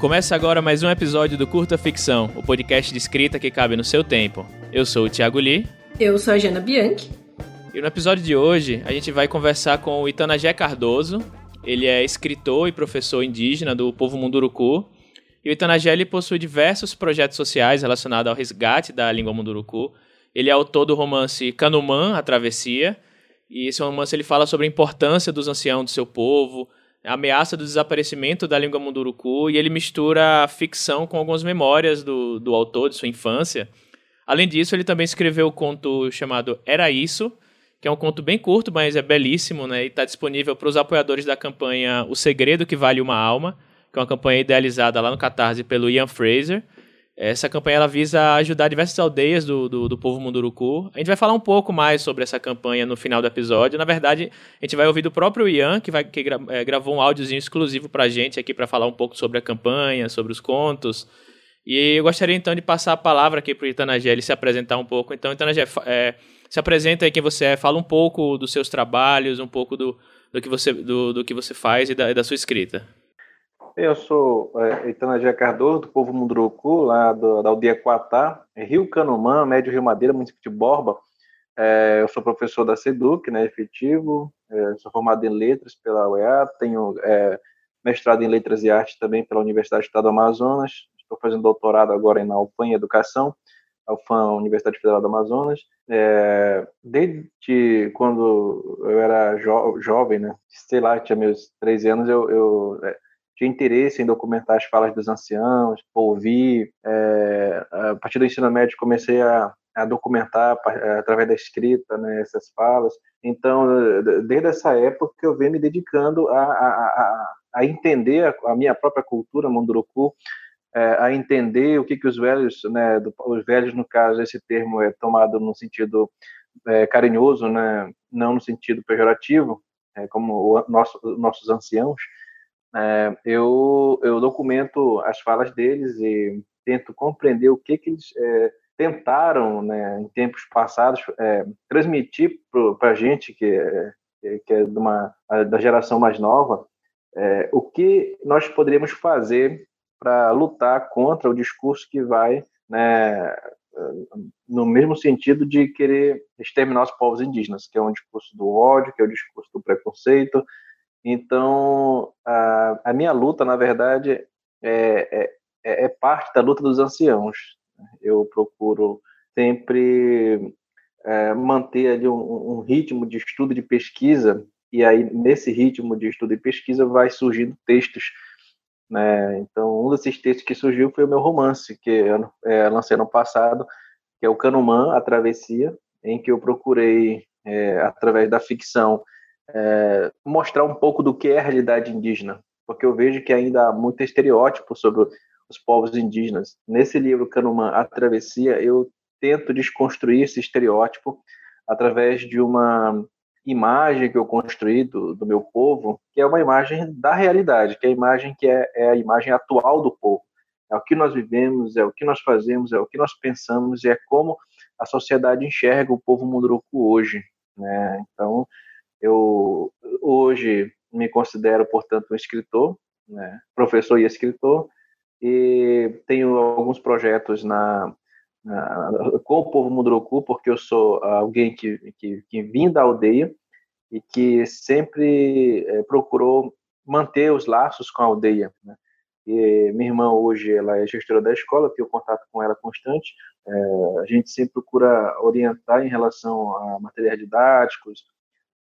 Começa agora mais um episódio do Curta Ficção, o podcast de escrita que cabe no seu tempo. Eu sou o Thiago Lee. Eu sou a Jana Bianchi. E no episódio de hoje, a gente vai conversar com o Itanagé Cardoso. Ele é escritor e professor indígena do povo Munduruku. E o Itanagé ele possui diversos projetos sociais relacionados ao resgate da língua Munduruku. Ele é autor do romance Canumã, A Travessia. E esse romance ele fala sobre a importância dos anciãos do seu povo, ameaça do desaparecimento da língua munduruku e ele mistura a ficção com algumas memórias do, do autor, de sua infância. Além disso, ele também escreveu o um conto chamado Era Isso, que é um conto bem curto, mas é belíssimo, né? E está disponível para os apoiadores da campanha O Segredo que Vale Uma Alma, que é uma campanha idealizada lá no Catarse pelo Ian Fraser. Essa campanha ela visa ajudar diversas aldeias do, do, do, povo Munduruku. A gente vai falar um pouco mais sobre essa campanha no final do episódio. Na verdade, a gente vai ouvir do próprio Ian, que, vai, que gra, é, gravou um áudiozinho exclusivo para a gente aqui para falar um pouco sobre a campanha, sobre os contos. E eu gostaria então de passar a palavra aqui para o Itanagé, ele se apresentar um pouco. Então, Itanagé, é, se apresenta aí quem você é, fala um pouco dos seus trabalhos, um pouco do, do, que, você, do, do que você faz e da, da sua escrita. Eu sou é, Itanagé Cardoso, do povo Munduruku, lá do, da aldeia Quatá, Rio Canumã, Médio Rio Madeira, município de Borba. É, eu sou professor da SEDUC, né, efetivo, é, sou formado em letras pela UEA, tenho é, mestrado em letras e artes também pela Universidade do Estado do Amazonas, estou fazendo doutorado agora na UFAM em Educação, a UFAM, Universidade Federal do Amazonas. É, desde quando eu era jo jovem, né, sei lá, tinha meus 13 anos, eu, eu é, tinha interesse em documentar as falas dos anciãos, ouvir. É, a partir do ensino médio comecei a, a documentar é, através da escrita né, essas falas. Então, desde essa época eu venho me dedicando a, a, a, entender a, minha própria cultura munduruku, é, a entender o que, que os velhos, né, os velhos no caso esse termo é tomado no sentido é, carinhoso, né, não no sentido pejorativo, é, como o nosso, nossos anciãos, é, eu, eu documento as falas deles e tento compreender o que, que eles é, tentaram, né, em tempos passados, é, transmitir para a gente, que é, que é de uma, da geração mais nova, é, o que nós poderíamos fazer para lutar contra o discurso que vai né, no mesmo sentido de querer exterminar os povos indígenas, que é um discurso do ódio, que é o discurso do preconceito, então, a, a minha luta, na verdade, é, é, é, é parte da luta dos anciãos. Eu procuro sempre é, manter ali um, um, ritmo de estudo e de pesquisa, e aí nesse ritmo de estudo e pesquisa vai surgindo textos. Né? Então, um desses textos que surgiu foi o meu romance, que eu é, lancei ano passado, que é o Canumã, A Travessia, em que eu procurei, é, através da ficção, é, mostrar um pouco do que é a realidade indígena, porque eu vejo que ainda há muito estereótipo sobre os povos indígenas. Nesse livro, Canumã, A Travessia, eu tento desconstruir esse estereótipo através de uma imagem que eu construí do, do meu povo, que é uma imagem da realidade, que é a imagem que é, é a imagem atual do povo. É o que nós vivemos, é o que nós fazemos, é o que nós pensamos, e é como a sociedade enxerga o povo munduruku hoje. Né? Então, eu hoje me considero, portanto, um escritor, né, professor e escritor, e tenho alguns projetos na, na, com o povo Munduruku, porque eu sou alguém que, que, que vim da aldeia e que sempre é, procurou manter os laços com a aldeia. Né? E minha irmã hoje ela é gestora da escola, tenho contato com ela constante. É, a gente sempre procura orientar em relação a materiais didáticos,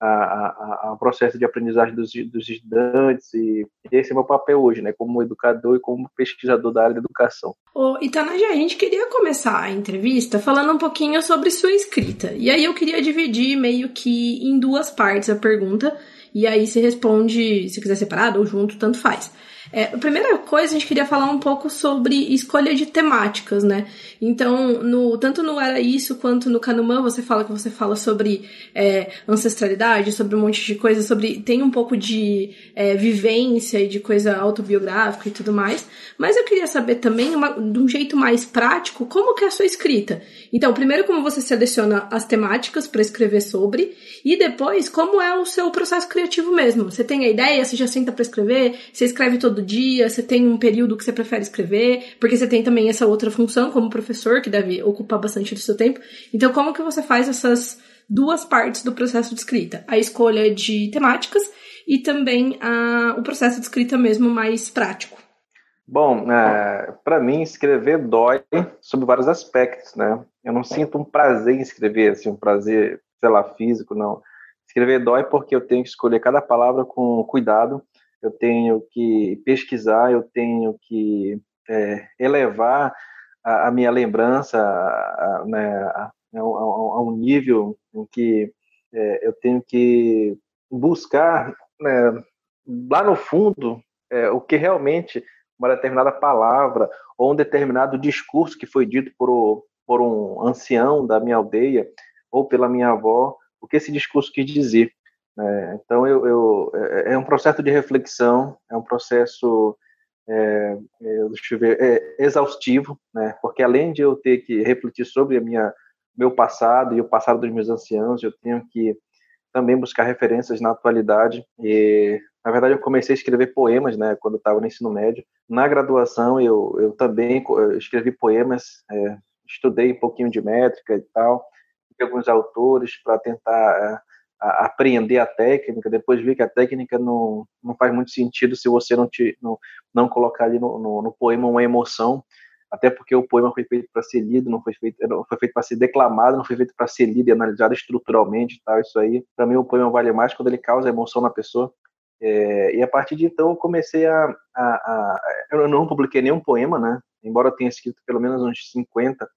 ao processo de aprendizagem dos, dos, estudantes e esse é meu papel hoje, né, como educador e como pesquisador da área da educação. Ô, Itanaja, a gente queria começar a entrevista falando um pouquinho sobre sua escrita. E aí eu queria dividir meio que em duas partes a pergunta, e aí se responde, se quiser separado ou junto, tanto faz. É, a primeira coisa, a gente queria falar um pouco sobre escolha de temáticas, né? Então, no, tanto no Era Isso quanto no Canumã, você fala que você fala sobre é, ancestralidade, sobre um monte de coisa, sobre. tem um pouco de é, vivência e de coisa autobiográfica e tudo mais. Mas eu queria saber também, uma, de um jeito mais prático, como que é a sua escrita. Então, primeiro, como você seleciona as temáticas para escrever sobre, e depois, como é o seu processo criativo mesmo. Você tem a ideia, você já senta para escrever, você escreve todo todo dia? Você tem um período que você prefere escrever? Porque você tem também essa outra função como professor, que deve ocupar bastante do seu tempo. Então, como que você faz essas duas partes do processo de escrita? A escolha de temáticas e também a, o processo de escrita mesmo mais prático. Bom, é, para mim escrever dói sob vários aspectos, né? Eu não sinto um prazer em escrever, assim, um prazer, sei lá, físico, não. Escrever dói porque eu tenho que escolher cada palavra com cuidado, eu tenho que pesquisar, eu tenho que é, elevar a, a, minha lembrança a, a, né, a, um nível em que é, eu tenho que buscar né, lá no fundo é, o que realmente uma determinada palavra ou um determinado discurso que foi dito por, o, por um ancião da minha aldeia ou pela minha avó, o que esse discurso quis dizer. É, então, eu, eu, é, é um processo de reflexão, é um processo é, é, ver, é, exaustivo, né? porque além de eu ter que refletir sobre a minha meu passado e o passado dos meus anciãos, eu tenho que também buscar referências na atualidade. E, na verdade, eu comecei a escrever poemas, né, quando estava no ensino médio. Na graduação, eu, eu também escrevi poemas, é, estudei um pouquinho de métrica e tal, alguns autores para tentar é, a, aprender a técnica. Depois vi que a técnica não, não faz muito sentido se você não, te, não, não colocar ali no, no, no poema uma emoção até porque o poema foi feito para ser lido, não foi feito, foi feito para ser declamado, não foi feito para ser lido e analisado estruturalmente, tal. Isso aí, para mim, o poema vale mais quando ele causa emoção na pessoa. É, e a partir de então eu comecei a, a, a, eu não publiquei nenhum poema, né? Embora eu tenha escrito pelo menos uns 50,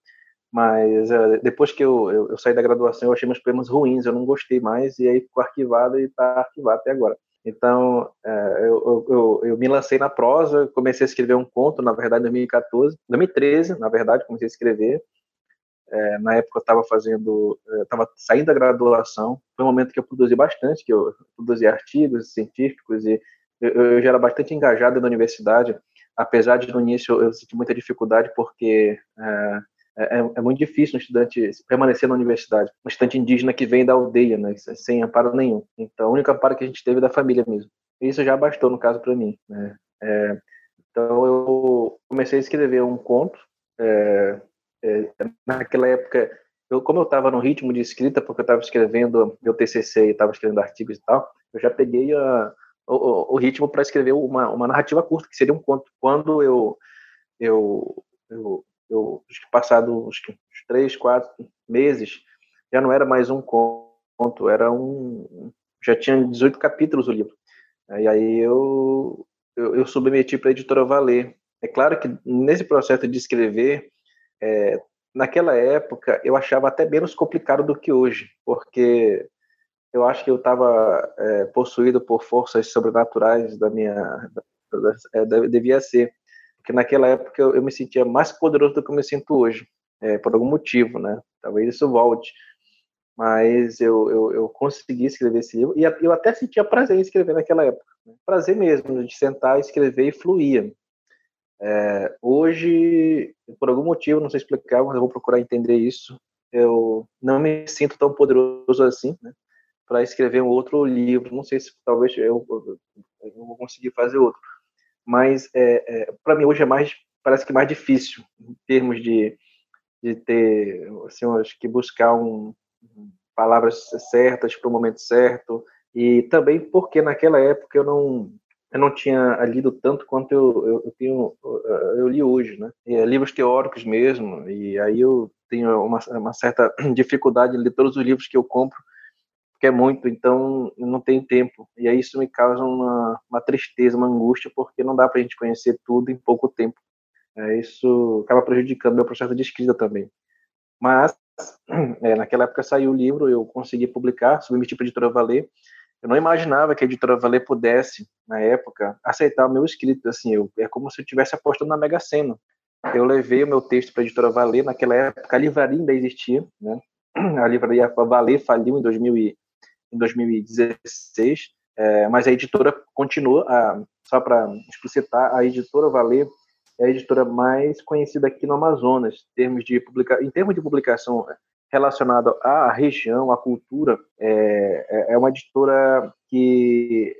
mas é, depois que eu, eu, eu, saí da graduação eu achei meus poemas ruins, eu não gostei mais e aí ficou arquivado e está arquivado até agora. Então, é, eu, eu, eu, me lancei na prosa, comecei a escrever um conto, na verdade, em 2014, 2013, na verdade, comecei a escrever. É, na época eu estava fazendo, estava saindo da graduação, foi um momento que eu produzi bastante, que eu produzi artigos científicos e eu, eu já era bastante engajado na universidade, apesar de no início eu, senti muita dificuldade porque é, é, é, é, muito difícil um estudante permanecer na universidade. Um estudante indígena que vem da aldeia, né, sem amparo nenhum. Então, o único amparo que a gente teve é da família mesmo. Isso já bastou, no caso, para mim. Né? É, então, eu comecei a escrever um conto. É, é naquela época, eu, como eu estava no ritmo de escrita, porque eu estava escrevendo meu TCC e estava escrevendo artigos e tal, eu já peguei a, o, o, ritmo para escrever uma, uma narrativa curta, que seria um conto. Quando eu, eu, eu eu acho que passado uns, uns três, quatro meses, já não era mais um conto, era um. Já tinha 18 capítulos o livro. E aí eu, eu, eu submeti para a editora Valer. É claro que nesse processo de escrever, é, naquela época eu achava até menos complicado do que hoje, porque eu acho que eu estava é, possuído por forças sobrenaturais da minha. Da, é, devia ser que naquela época eu, eu, me sentia mais poderoso do que eu me sinto hoje, é, por algum motivo, né? Talvez isso volte. Mas eu, eu, eu consegui escrever esse livro e eu até sentia prazer em escrever naquela época. Né? Prazer mesmo, de sentar, escrever e fluía. É, hoje, por algum motivo, não sei explicar, mas eu vou procurar entender isso. Eu não me sinto tão poderoso assim, né? Para escrever um outro livro. Não sei se talvez eu, eu, eu vou conseguir fazer outro mas é, é, para mim hoje é mais parece que mais difícil em termos de, de ter assim, acho que buscar um, palavras certas para o momento certo. E também porque naquela época eu não eu não tinha lido tanto quanto eu, eu, eu tenho eu li hoje né? É, livros teóricos mesmo e aí eu tenho uma, uma certa dificuldade em ler todos os livros que eu compro porque é muito, então não tem tempo. E aí isso me causa uma, uma tristeza, uma angústia, porque não dá para a gente conhecer tudo em pouco tempo. É, isso acaba prejudicando meu processo de escrita também. Mas, é, naquela época saiu o livro, eu consegui publicar, submeti para a editora Valer. Eu não imaginava que a editora Valer pudesse, na época, aceitar o meu escrito. Assim, eu, é como se eu estivesse apostando na Mega Sena. Eu levei o meu texto para a editora Valer, naquela época a livraria ainda existia, né? A livraria Valer faliu em 2000 em 2016, é, mas a editora continua, a, só para explicitar, a editora Valer é a editora mais conhecida aqui no Amazonas, em termos de, publica, em termos de publicação relacionada à região, à cultura, é, é, é uma editora que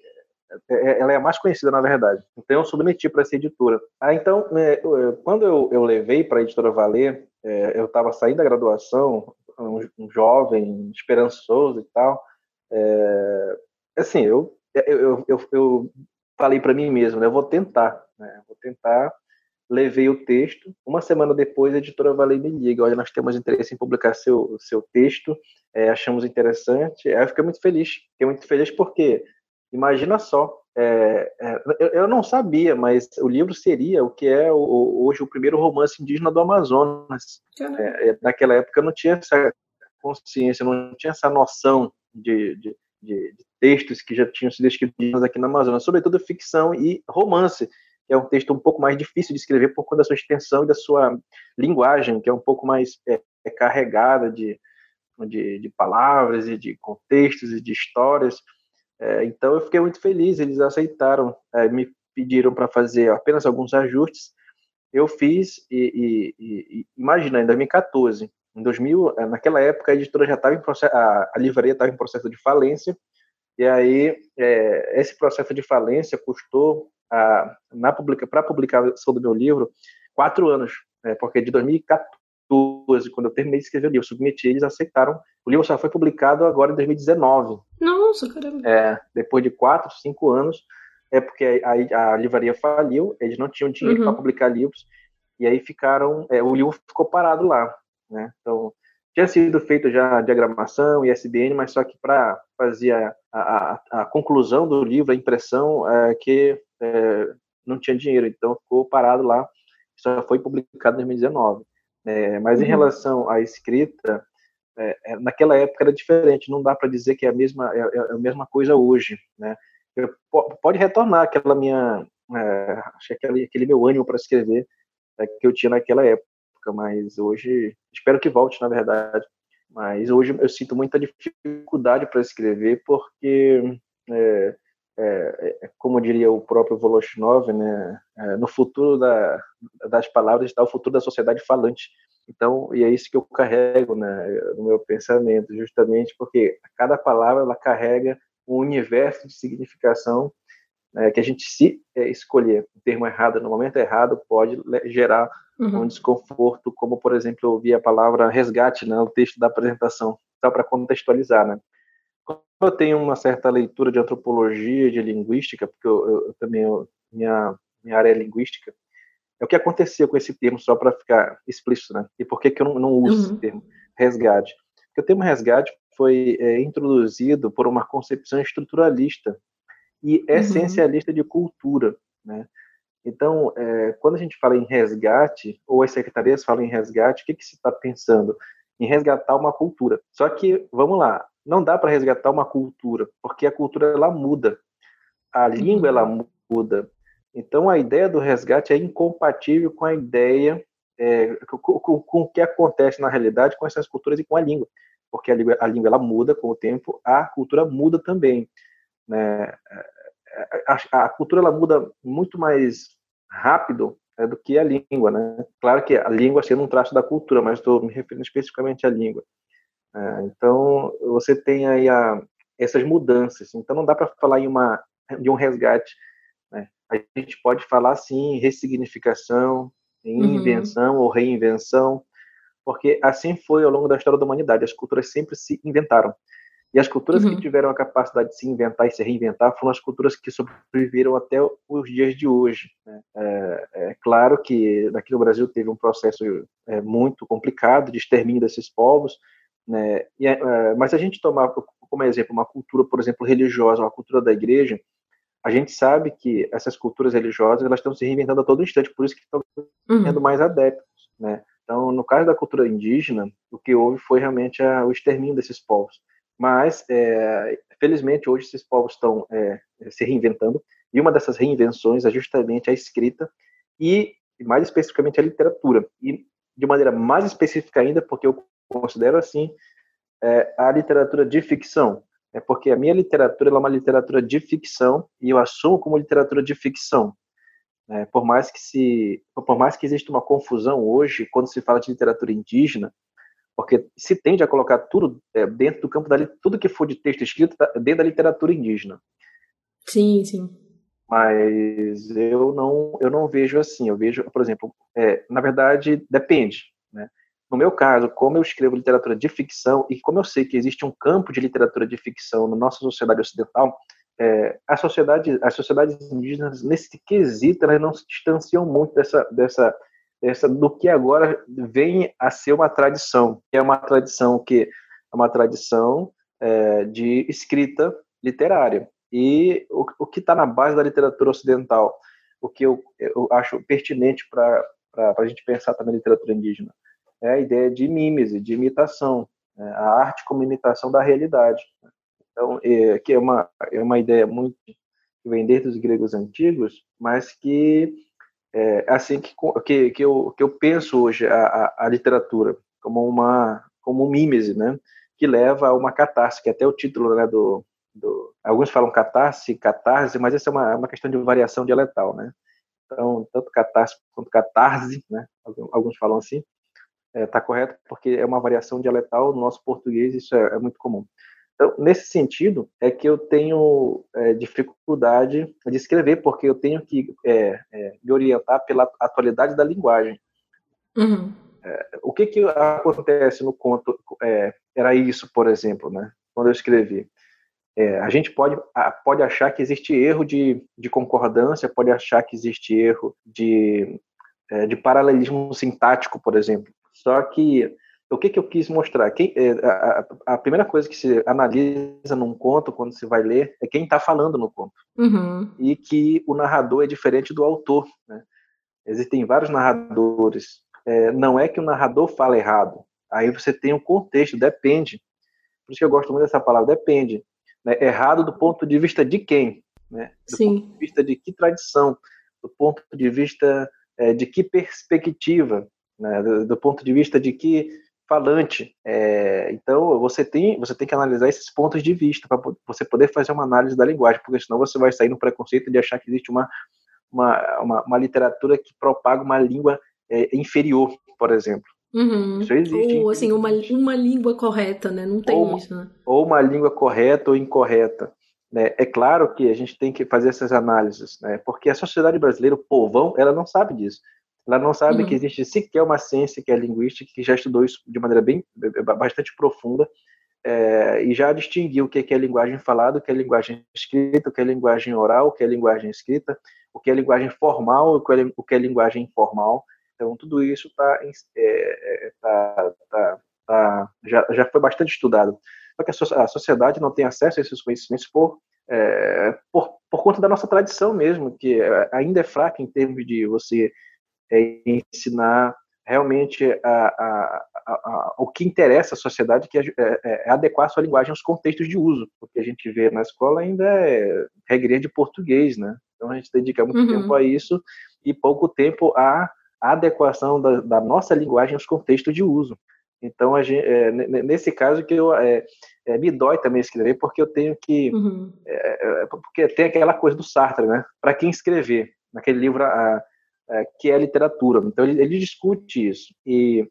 é, ela é a mais conhecida, na verdade. Então, eu submeti para essa editora. Ah, então, é, quando eu, eu levei para a editora Valer, é, eu estava saindo da graduação, um, jovem, esperançoso e tal. É, assim, eu, eu, eu, eu falei para mim mesmo, né, eu vou tentar, né, vou tentar. Levei o texto. Uma semana depois, a editora Valer me liga: olha, nós temos interesse em publicar seu, seu texto, é, achamos interessante. Aí eu fiquei muito feliz. Fiquei muito feliz porque Imagina só, é, é, eu, eu, não sabia, mas o livro seria o que é o, hoje o primeiro romance indígena do Amazonas. É, é, naquela época eu não tinha essa consciência, não tinha essa noção de, de, de, textos que já tinham sido escritos aqui no Amazonas, sobretudo ficção e romance, que é um texto um pouco mais difícil de escrever por conta da sua extensão e da sua linguagem, que é um pouco mais é, é carregada de, de, de palavras e de contextos e de histórias. É, então eu fiquei muito feliz, eles aceitaram, é, me pediram para fazer apenas alguns ajustes. Eu fiz e, e, e imagina, em 2014, em 2000, é, naquela época a editora já estava em processo, a, a livraria estava em processo de falência. E aí é, esse processo de falência custou publica para a publicação do meu livro quatro anos, né, porque de 2014 quando eu terminei de escrever o livro, submeti, eles aceitaram. O livro só foi publicado agora em 2019. Nossa, caramba. É, depois de quatro, cinco anos, é porque a, a livraria faliu, eles não tinham dinheiro uhum. para publicar livros, e aí ficaram, é, o livro ficou parado lá, né? Então, tinha sido feito já a diagramação e SBN, mas só que para fazer a, a, a, conclusão do livro, a impressão, é, que é, não tinha dinheiro, então ficou parado lá, só foi publicado em 2019. É, mas em uhum. relação à escrita, é, é, naquela época era diferente, não dá para dizer que é a mesma, é, é, a mesma coisa hoje, né? Eu, pode retornar aquela minha, é, aquele, aquele meu ânimo para escrever é, que eu tinha naquela época, mas hoje, espero que volte, na verdade, mas hoje eu sinto muita dificuldade para escrever, porque é, é, é, como diria o próprio Voloshinov, né, é, no futuro da, das palavras está o futuro da sociedade falante. Então, e é isso que eu carrego né, no meu pensamento, justamente porque cada palavra ela carrega um universo de significação né, que a gente, se é, escolher o termo errado no momento errado, pode gerar uhum. um desconforto, como, por exemplo, eu ouvi a palavra resgate né, no texto da apresentação, só para contextualizar, né? eu tenho uma certa leitura de antropologia, de linguística, porque eu, eu, eu também, eu, minha, minha área é linguística, é o que aconteceu com esse termo, só para ficar explícito, né? E por que, que eu não, não uso uhum. esse termo, resgate? Porque o termo resgate foi é, introduzido por uma concepção estruturalista e uhum. essencialista de cultura, né? Então, é, quando a gente fala em resgate, ou as secretarias falam em resgate, o que, que se está pensando? Em resgatar uma cultura. Só que, vamos lá, não dá para resgatar uma cultura, porque a cultura ela muda, a língua ela uhum. muda. Então a ideia do resgate é incompatível com a ideia é, com, com, com, o que acontece na realidade com essas culturas e com a língua, porque a língua, a língua ela muda com o tempo, a cultura muda também. Né? A, a cultura ela muda muito mais rápido é, do que a língua, né? Claro que a língua sendo um traço da cultura, mas estou me referindo especificamente à língua. É, então, você tem aí a, essas mudanças. Então, não dá para falar em uma, de um resgate. Né? A gente pode falar, sim, em ressignificação, em uhum. invenção ou reinvenção, porque assim foi ao longo da história da humanidade. As culturas sempre se inventaram. E as culturas uhum. que tiveram a capacidade de se inventar e se reinventar foram as culturas que sobreviveram até os dias de hoje. Né? É, é, claro que aqui no Brasil teve um processo é, muito complicado de extermínio desses povos, né? E, uh, mas se a gente tomar como exemplo uma cultura, por exemplo, religiosa, uma cultura da igreja, a gente sabe que essas culturas religiosas elas estão se reinventando a todo instante, por isso que estão uhum. tendo mais adeptos, né? Então, no caso da cultura indígena, o que houve foi realmente a, o extermínio desses povos. Mas, é, felizmente, hoje esses povos estão é, se reinventando, e uma dessas reinvenções é justamente a escrita e, mais especificamente, a literatura. E, de maneira mais específica ainda, porque eu considero assim é, a literatura de ficção, é porque a minha literatura é uma literatura de ficção e eu assumo como literatura de ficção. É, por mais que se, por mais que exista uma confusão hoje quando se fala de literatura indígena, porque se tende a colocar tudo é, dentro do campo da tudo que for de texto escrito tá dentro da literatura indígena. Sim, sim. Mas eu não, eu não vejo assim. Eu vejo, por exemplo, é, na verdade, depende. Né? No meu caso, como eu escrevo literatura de ficção e como eu sei que existe um campo de literatura de ficção na nossa sociedade ocidental, é, a sociedade, as sociedades indígenas nesse quesito elas não se distanciam muito dessa, dessa, dessa do que agora vem a ser uma tradição, é uma tradição que é uma tradição é, de escrita literária. E o, o que está na base da literatura ocidental, o que eu, eu acho pertinente para a gente pensar também na literatura indígena, é a ideia de mímese, de imitação, né? a arte como imitação da realidade. Então, é, que é uma, é uma ideia muito que vem desde os gregos antigos, mas que é assim que, que, que, eu, que eu penso hoje a, a, a literatura como uma como um mímese, né? que leva a uma catarse, que é até o título né, do, do, alguns falam catarse, catarse, mas essa é uma, é uma questão de variação dialetal, né? Então, tanto catarse quanto catarse, né? Alguns falam assim, está é, tá correto, porque é uma variação dialetal no nosso português, isso é, é muito comum. Então, nesse sentido, é que eu tenho é, dificuldade de escrever, porque eu tenho que é, é, me orientar pela atualidade da linguagem. Uhum. É, o que, que acontece no conto? era isso, por exemplo, né? quando eu escrevi. É, a gente pode, pode achar que existe erro de, de concordância, pode achar que existe erro de, é, de paralelismo sintático, por exemplo. Só que o que, que eu quis mostrar? Quem, é, a, a, primeira coisa que se analisa num conto, quando se vai ler, é quem está falando no conto. Uhum. E que o narrador é diferente do autor. Né? Existem vários narradores. É, não é que o narrador fala errado. Aí você tem um contexto, depende. Por isso que eu gosto muito dessa palavra, depende né, errado do ponto de vista de quem? Né? Do Sim. ponto de vista de que tradição? Do ponto de vista é, de que perspectiva? Né? Do, do, ponto de vista de que falante? É, então, você tem, você tem que analisar esses pontos de vista para você poder fazer uma análise da linguagem, porque senão você vai sair no preconceito de achar que existe uma, uma, uma, uma literatura que propaga uma língua é, inferior, por exemplo. Uhum. Isso existe. Ou assim, uma, uma língua correta, né? Não tem ou, isso, né? Ou uma língua correta ou incorreta. Né? É claro que a gente tem que fazer essas análises, né? Porque a sociedade brasileira, o povão, ela não sabe disso. Ela não sabe uhum. que existe sequer uma ciência que é linguística, que já estudou isso de maneira bem bastante profunda é, e já distinguiu o que é linguagem falada, o que é linguagem escrita, o que é linguagem oral, o que é linguagem escrita, o que é linguagem formal, o que é linguagem informal. Então, tudo isso tá, é, é, tá, tá, tá, já, já foi bastante estudado. Só que a, sociedade não tem acesso a esses conhecimentos por, é, por, por conta da nossa tradição mesmo, que é, ainda é fraca em termos de você é, ensinar realmente a, a, a, o que interessa à sociedade, que é, é, é, adequar a sua linguagem aos contextos de uso. O que a gente vê na escola ainda é regra de português, né? Então a gente dedica muito uhum. tempo a isso e pouco tempo a adequação da, da nossa linguagem aos contextos de uso. Então, gente, é, nesse caso que eu é, é, me dói também escrever, porque eu tenho que, uhum. É, é, porque tem aquela coisa do Sartre, né? Para quem escrever naquele livro a, a, que é literatura. Então, ele, ele discute isso e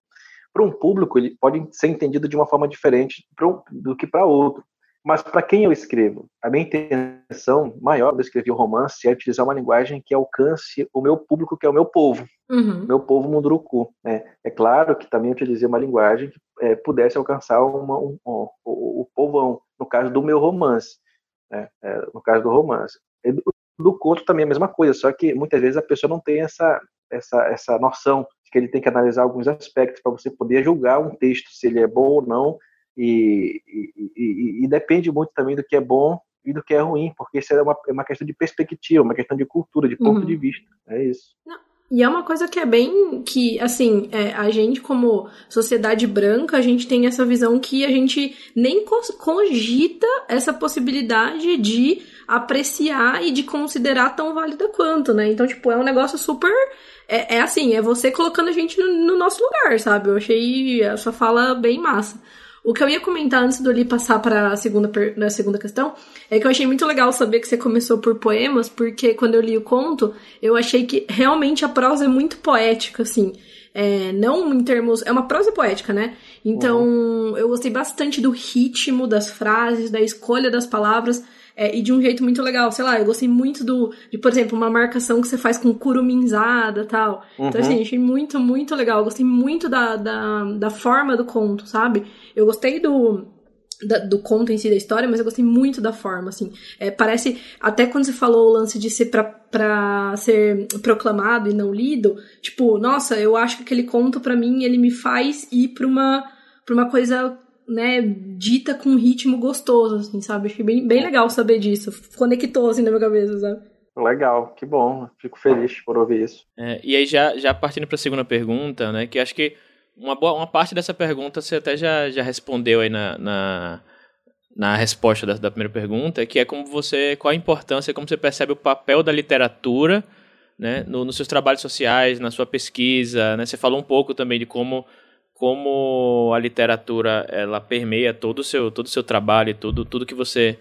para um público ele pode ser entendido de uma forma diferente um, do que para outro. Mas para quem eu escrevo? A minha intenção maior de escrever o um romance é utilizar uma linguagem que alcance o meu público, que é o meu povo, uhum. meu povo munduruku. Né? É claro que também utilizei uma linguagem que é, pudesse alcançar uma, um, um, o, o povão, no caso do meu romance. Né? É, no caso do romance. Do, do conto também é a mesma coisa, só que muitas vezes a pessoa não tem essa, essa, essa noção de que ele tem que analisar alguns aspectos para você poder julgar um texto, se ele é bom ou não, e, e, e, e, depende muito também do que é bom e do que é ruim, porque isso é uma, é uma questão de perspectiva, uma questão de cultura, de ponto uhum. de vista. É isso. Não. E é uma coisa que é bem que, assim, é, a gente, como sociedade branca, a gente tem essa visão que a gente nem cogita essa possibilidade de apreciar e de considerar tão válida quanto, né? Então, tipo, é um negócio super. É, é assim, é você colocando a gente no, no nosso lugar, sabe? Eu achei a sua fala bem massa. O que eu ia comentar antes do Li passar para a segunda, na segunda questão é que eu achei muito legal saber que você começou por poemas, porque quando eu li o conto, eu achei que realmente a prosa é muito poética, assim. É, não em termos. É uma prosa poética, né? Então, uhum. eu gostei bastante do ritmo das frases, da escolha das palavras. É, e de um jeito muito legal. Sei lá, eu gostei muito do, de, por exemplo, uma marcação que você faz com curuminzada e tal. Uhum. Então, assim, achei muito, muito legal. Eu gostei muito da, da, da forma do conto, sabe? Eu gostei do da, do conto em si da história, mas eu gostei muito da forma, assim. É, parece, até quando você falou o lance de ser pra, pra ser proclamado e não lido, tipo, nossa, eu acho que aquele conto, para mim, ele me faz ir pra uma, pra uma coisa, né, dita com um ritmo gostoso, assim, sabe? Achei bem, bem legal saber disso. Conectou, assim, na minha cabeça, sabe? Legal, que bom. Fico feliz por ouvir isso. É, e aí, já, já partindo para a segunda pergunta, né, que acho que uma, boa, uma parte dessa pergunta você até já, já respondeu aí na, na, na resposta da, da, primeira pergunta, que é como você, qual a importância, como você percebe o papel da literatura né, no, nos seus trabalhos sociais, na sua pesquisa, né? Você falou um pouco também de como, como a literatura ela permeia todo o seu, todo o seu trabalho, tudo, tudo que você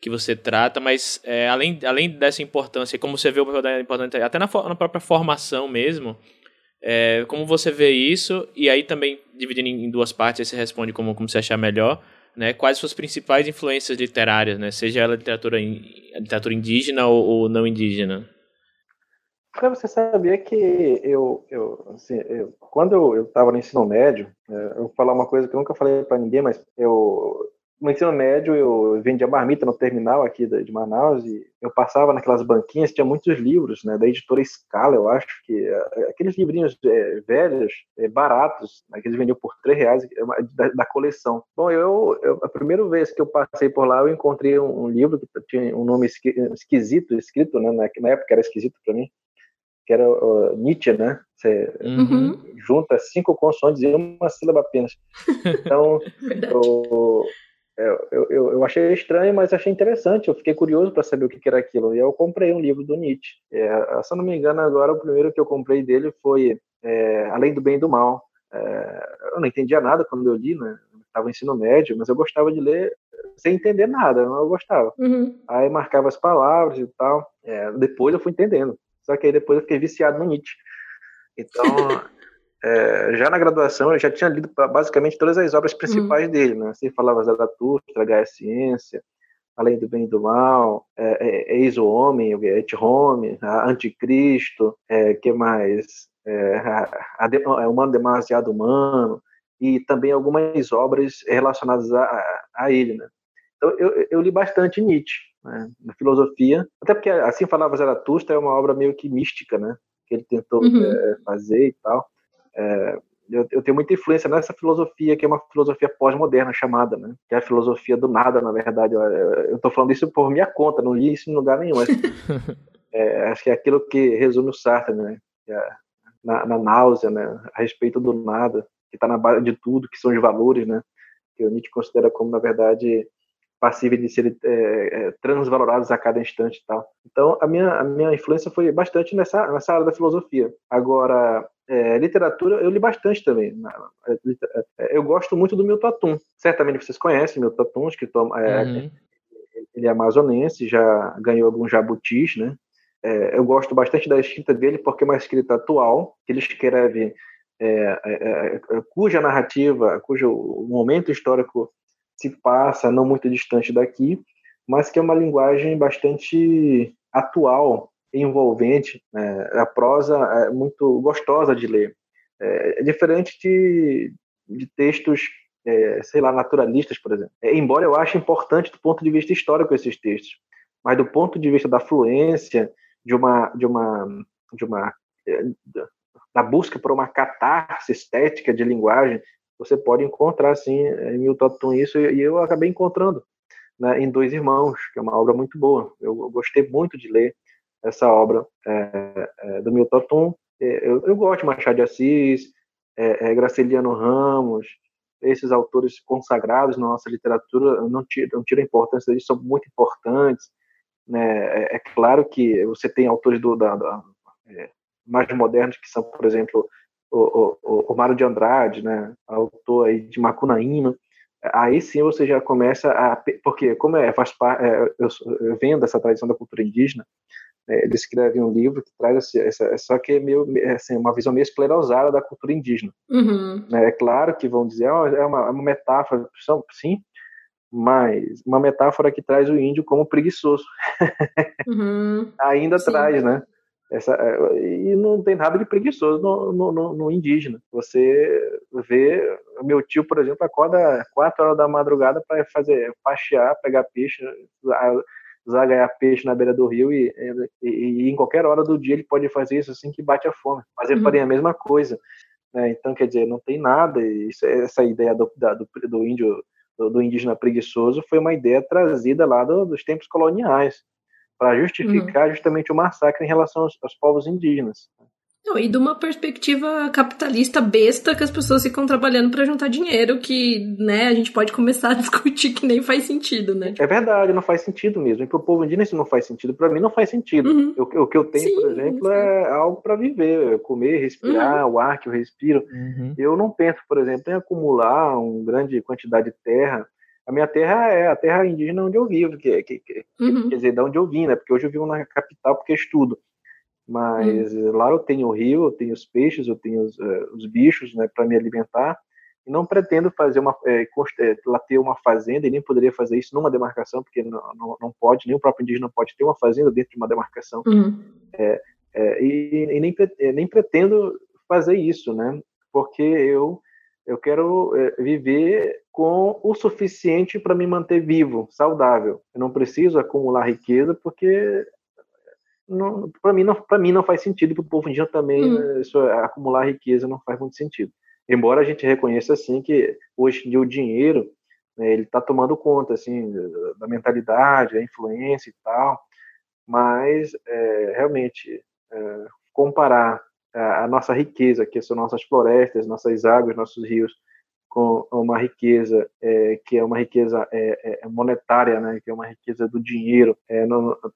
que você trata, mas é, além, além dessa importância, como você vê o papel da importância, até na, na própria formação mesmo, é, como você vê isso? E aí também, dividindo em duas partes, aí você responde como, como você achar melhor. Né? Quais suas principais influências literárias, né? seja ela literatura, in, literatura indígena ou, ou não indígena? Para você sabia que eu, eu, assim, eu quando eu estava no ensino médio, é, eu vou falar uma coisa que eu nunca falei para ninguém, mas eu no ensino médio eu vendia marmita no terminal aqui de Manaus e eu passava naquelas banquinhas, tinha muitos livros, né, da editora Scala, eu acho que é, aqueles livrinhos é, velhos, é, baratos, né, que eles vendiam por três reais é da, da, coleção. Bom, eu, eu, a primeira vez que eu passei por lá, eu encontrei um, um livro que tinha um nome esquisito escrito, né, na, na época era esquisito para mim, que era uh, Nietzsche, né? Você uhum. junta cinco consoantes e uma sílaba apenas. Então, eu, é, eu, eu, eu, achei estranho, mas achei interessante. Eu fiquei curioso para saber o que, era aquilo. E eu comprei um livro do Nietzsche. É, se eu não me engano, agora o primeiro que eu comprei dele foi é, Além do Bem e do Mal. É, eu não entendia nada quando eu li, né? Estava ensino médio, mas eu gostava de ler sem entender nada. Eu gostava. Uhum. Aí marcava as palavras e tal. É, depois eu fui entendendo. Só que aí depois eu fiquei viciado no Nietzsche. Então. é, já na graduação eu já tinha lido basicamente todas as obras principais uhum. dele, né? Assim falava Zaratustra, Gaia Ciência, Além do Bem e do Mal, é, é, Eis o Homem, o Et Home, Anticristo, é, que mais? É, a, a, é, Humano Demasiado Humano, e também algumas obras relacionadas a, a ele, né? Então eu, eu li bastante Nietzsche, né? na filosofia, até porque assim falava Zaratustra é uma obra meio que mística, né? Que ele tentou uhum. é, fazer e tal. É, eu, eu, tenho muita influência nessa filosofia, que é uma filosofia pós-moderna chamada, né? Que é a filosofia do nada, na verdade. Eu estou falando isso por minha conta, não li isso em lugar nenhum. Mas, é, acho que é aquilo que resume o Sartre, né? É, na, na, náusea, né? A respeito do nada, que está na base de tudo, que são os valores, né? Que o Nietzsche considera como, na verdade, passíveis de serem é, é, transvalorados a cada instante e tal. Então, a minha, a minha influência foi bastante nessa, nessa área da filosofia. Agora, é, literatura, eu li bastante também. É, eu gosto muito do Milton Atum. Certamente vocês conhecem Milton Atum, escritor, é, uhum. ele é amazonense, já ganhou alguns jabutis, né? É, eu gosto bastante da escrita dele porque é uma escrita atual, que ele escreve é, é, cuja narrativa, cujo momento histórico se passa não muito distante daqui, mas que é uma linguagem bastante atual envolvente, né? a prosa é muito gostosa de ler. É, é diferente de, de textos, é, sei lá, naturalistas, por exemplo. É, embora eu ache importante do ponto de vista histórico esses textos, mas do ponto de vista da fluência, de uma, de uma, de uma é, da busca por uma catarse estética de linguagem, você pode encontrar, assim, em Milton Tum isso, e eu acabei encontrando né, em Dois Irmãos, que é uma obra muito boa. Eu gostei muito de ler essa obra é, é, do Milton Tum. É, eu, eu, gosto de Machado de Assis, é, é, Graciliano Ramos, esses autores consagrados na nossa literatura, não tira, não tira importância deles, são muito importantes. Né? É, é, claro que você tem autores do, da, da mais modernos, que são, por exemplo, o, o, o Mário de Andrade, né, autor aí de Macunaíma, aí sim você já começa a porque como é faz parte é, eu, eu venho dessa tradição da cultura indígena é, ele escreve um livro que traz essa, só que é meio assim, uma visão meio esclerosada da cultura indígena. Uhum. É claro que vão dizer, oh, é, uma, é uma metáfora, sim, mas uma metáfora que traz o índio como preguiçoso. Uhum. Ainda Sim. traz, né? Essa, e não tem nada de preguiçoso no, no, no, indígena. Você vê, meu tio, por exemplo, acorda 4 horas da madrugada para fazer passear, pegar peixe, zagaiar peixe na beira do rio e, e, e, em qualquer hora do dia ele pode fazer isso assim que bate a fome. Mas ele uhum. faria a mesma coisa. Né? Então, quer dizer, não tem nada. Isso, essa ideia do, da, do, do índio do, do, indígena preguiçoso foi uma ideia trazida lá do, dos tempos coloniais para justificar uhum. justamente o massacre em relação aos, aos povos indígenas. Não, e de uma perspectiva capitalista besta que as pessoas ficam trabalhando para juntar dinheiro, que né, a gente pode começar a discutir que nem faz sentido, né? É verdade, não faz sentido mesmo. E para o povo indígena isso não faz sentido. Para mim não faz sentido. Uhum. O, o, que eu tenho, sim, por exemplo, sim. é algo para viver, é comer, respirar, uhum. o ar que eu respiro. Uhum. Eu não penso, por exemplo, em acumular uma grande quantidade de terra a minha terra é a terra indígena onde eu vivo, que, que, que uhum. quer dizer, da onde eu vim, né? Porque hoje eu vivo na capital porque estudo. Mas uhum. lá eu tenho o rio, eu tenho os peixes, eu tenho os, uh, os bichos, né, para me alimentar. E não pretendo fazer uma é, lá ter uma fazenda e nem poderia fazer isso numa demarcação, porque não, não, não pode, nem o próprio indígena pode ter uma fazenda dentro de uma demarcação. Uhum. É, é, e, e nem, nem pretendo fazer isso, né? Porque eu eu quero é, viver com o suficiente para me manter vivo, saudável. Eu não preciso acumular riqueza porque para mim não para mim não faz sentido para o povo indígena também hum. Né, isso, acumular riqueza não faz muito sentido. Embora a gente reconheça assim que hoje em dia o dinheiro né, ele está tomando conta assim da mentalidade, da influência e tal, mas é, realmente é, comparar a, nossa riqueza, que são nossas florestas, nossas águas, nossos rios, com uma riqueza é, que é uma riqueza é, é, é monetária, né, que é uma riqueza do dinheiro, é,